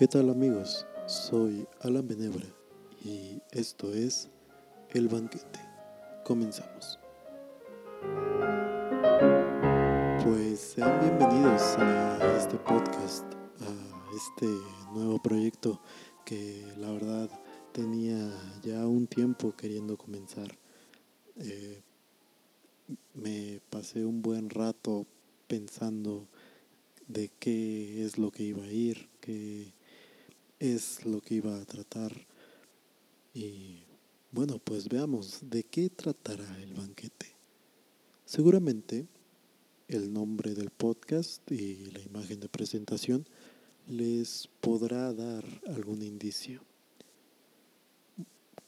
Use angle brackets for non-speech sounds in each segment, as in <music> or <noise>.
¿Qué tal amigos? Soy Alan Benebra y esto es El Banquete. Comenzamos. Pues sean bienvenidos a este podcast, a este nuevo proyecto que la verdad tenía ya un tiempo queriendo comenzar. Eh, me pasé un buen rato pensando de qué es lo que iba a ir, qué es lo que iba a tratar. Y bueno, pues veamos de qué tratará el banquete. Seguramente el nombre del podcast y la imagen de presentación les podrá dar algún indicio.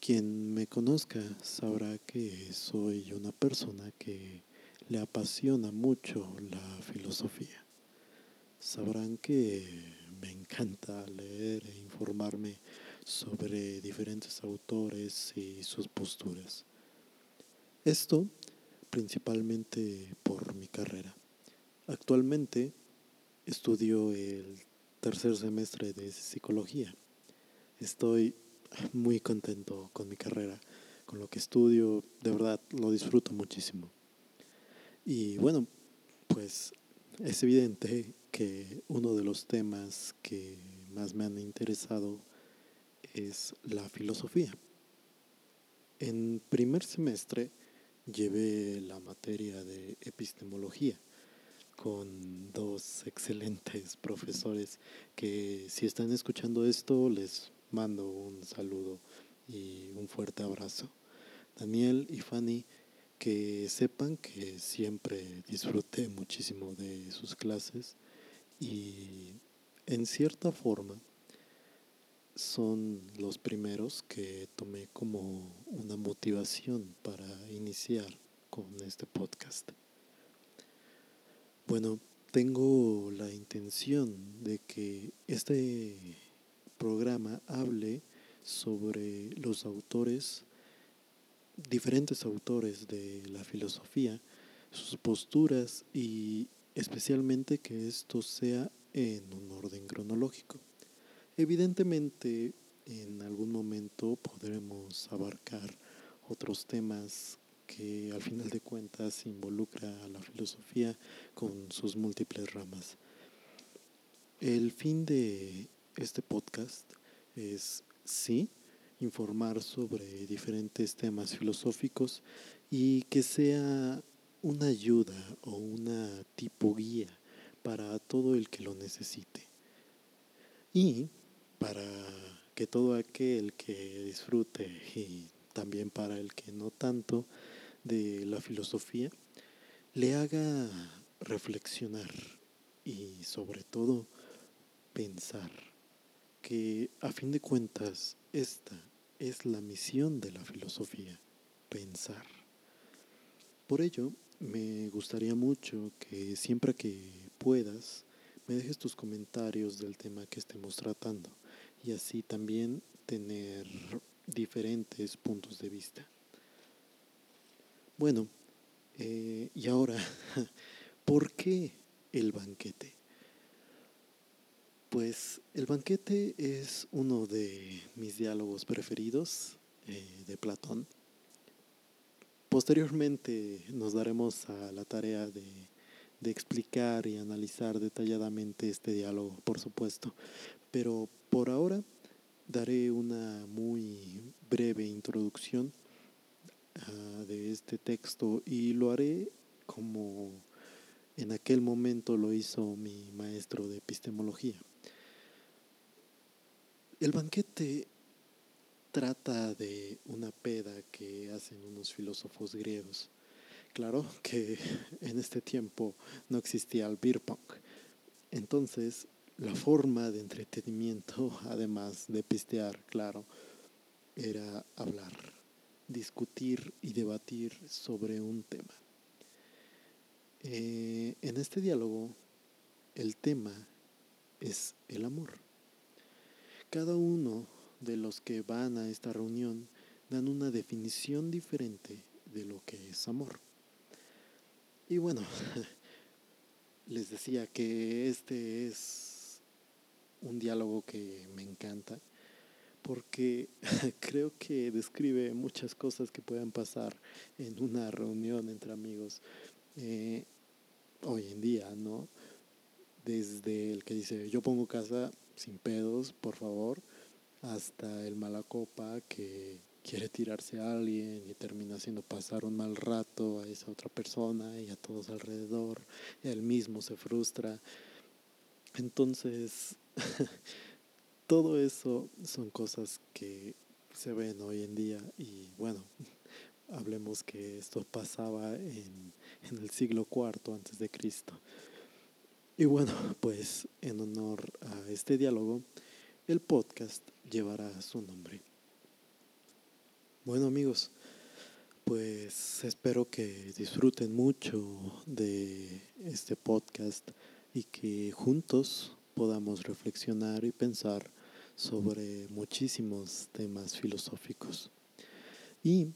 Quien me conozca sabrá que soy una persona que le apasiona mucho la filosofía. Sabrán que me encanta leer e informarme sobre diferentes autores y sus posturas. Esto principalmente por mi carrera. Actualmente estudio el tercer semestre de psicología. Estoy muy contento con mi carrera, con lo que estudio, de verdad lo disfruto muchísimo. Y bueno, pues es evidente que uno de los temas que más me han interesado es la filosofía. En primer semestre llevé la materia de epistemología con dos excelentes profesores que si están escuchando esto les mando un saludo y un fuerte abrazo. Daniel y Fanny, que sepan que siempre disfruté muchísimo de sus clases y en cierta forma son los primeros que tomé como una motivación para iniciar con este podcast. Bueno, tengo la intención de que este programa hable sobre los autores, diferentes autores de la filosofía, sus posturas y especialmente que esto sea en un orden cronológico. Evidentemente, en algún momento podremos abarcar otros temas que al final de cuentas involucra a la filosofía con sus múltiples ramas. El fin de este podcast es, sí, informar sobre diferentes temas filosóficos y que sea una ayuda o una tipo guía para todo el que lo necesite. Y para que todo aquel que disfrute y también para el que no tanto de la filosofía, le haga reflexionar y sobre todo pensar que a fin de cuentas esta es la misión de la filosofía, pensar. Por ello, me gustaría mucho que siempre que puedas me dejes tus comentarios del tema que estemos tratando y así también tener diferentes puntos de vista. Bueno, eh, y ahora, <laughs> ¿por qué el banquete? Pues el banquete es uno de mis diálogos preferidos eh, de Platón. Posteriormente nos daremos a la tarea de, explicar y analizar detalladamente este diálogo, por supuesto. Pero por ahora daré una muy breve introducción uh, de este texto y lo haré como en aquel momento lo hizo mi maestro de epistemología. El banquete trata de una peda que hacen unos filósofos griegos. Claro <laughs> que en este tiempo no existía el beer. Entonces, la forma de entretenimiento, <laughs> además de pistear, claro, era hablar, discutir y debatir sobre un tema. Eh, en este diálogo, el tema es el amor. Cada uno de los que van a esta reunión dan una definición diferente de lo que es amor. Y bueno, <laughs> les decía que este es un diálogo que me encanta porque <laughs> creo que describe muchas cosas que puedan pasar en una reunión entre amigos eh, hoy en día, ¿no? Desde el que dice, yo pongo casa sin pedos, por favor, hasta el malacopa que quiere tirarse a alguien y termina haciendo pasar un mal rato a esa otra persona y a todos alrededor, él mismo se frustra. Entonces, <laughs> todo eso son cosas que se ven hoy en día y bueno, <laughs> hablemos que esto pasaba en, en el siglo IV antes de Cristo. Y bueno, pues en honor a este diálogo, el podcast llevará su nombre. Bueno amigos, pues espero que disfruten mucho de este podcast y que juntos podamos reflexionar y pensar sobre muchísimos temas filosóficos. Y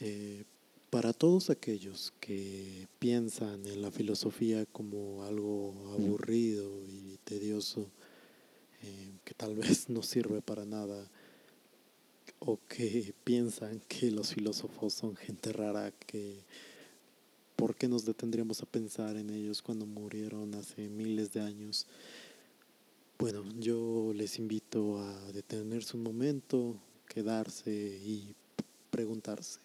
eh, para todos aquellos que piensan en la filosofía como algo aburrido y tedioso, eh, que tal vez no sirve para nada, o que piensan que los filósofos son gente rara, que por qué nos detendríamos a pensar en ellos cuando murieron hace miles de años. Bueno, yo les invito a detenerse un momento, quedarse y preguntarse,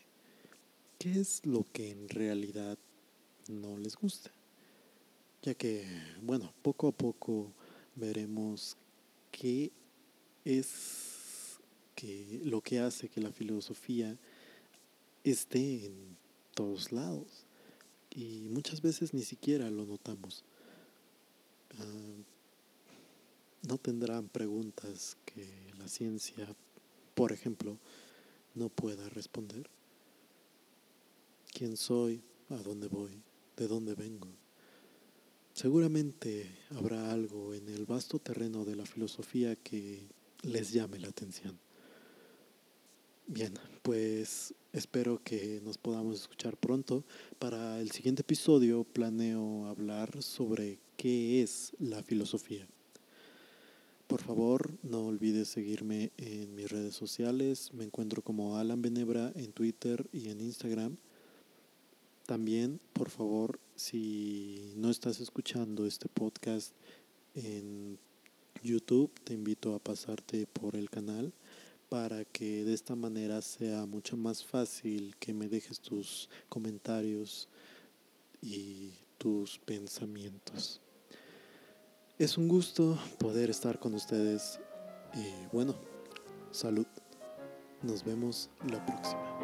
¿qué es lo que en realidad no les gusta? Ya que, bueno, poco a poco veremos qué es que lo que hace que la filosofía esté en todos lados y muchas veces ni siquiera lo notamos. Ah, no tendrán preguntas que la ciencia, por ejemplo, no pueda responder. ¿Quién soy? ¿A dónde voy? ¿De dónde vengo? Seguramente habrá algo en el vasto terreno de la filosofía que les llame la atención. Bien, pues espero que nos podamos escuchar pronto. Para el siguiente episodio planeo hablar sobre qué es la filosofía. Por favor, no olvides seguirme en mis redes sociales. Me encuentro como Alan Benebra en Twitter y en Instagram. También, por favor, si no estás escuchando este podcast en YouTube, te invito a pasarte por el canal para que de esta manera sea mucho más fácil que me dejes tus comentarios y tus pensamientos. Es un gusto poder estar con ustedes y bueno, salud. Nos vemos la próxima.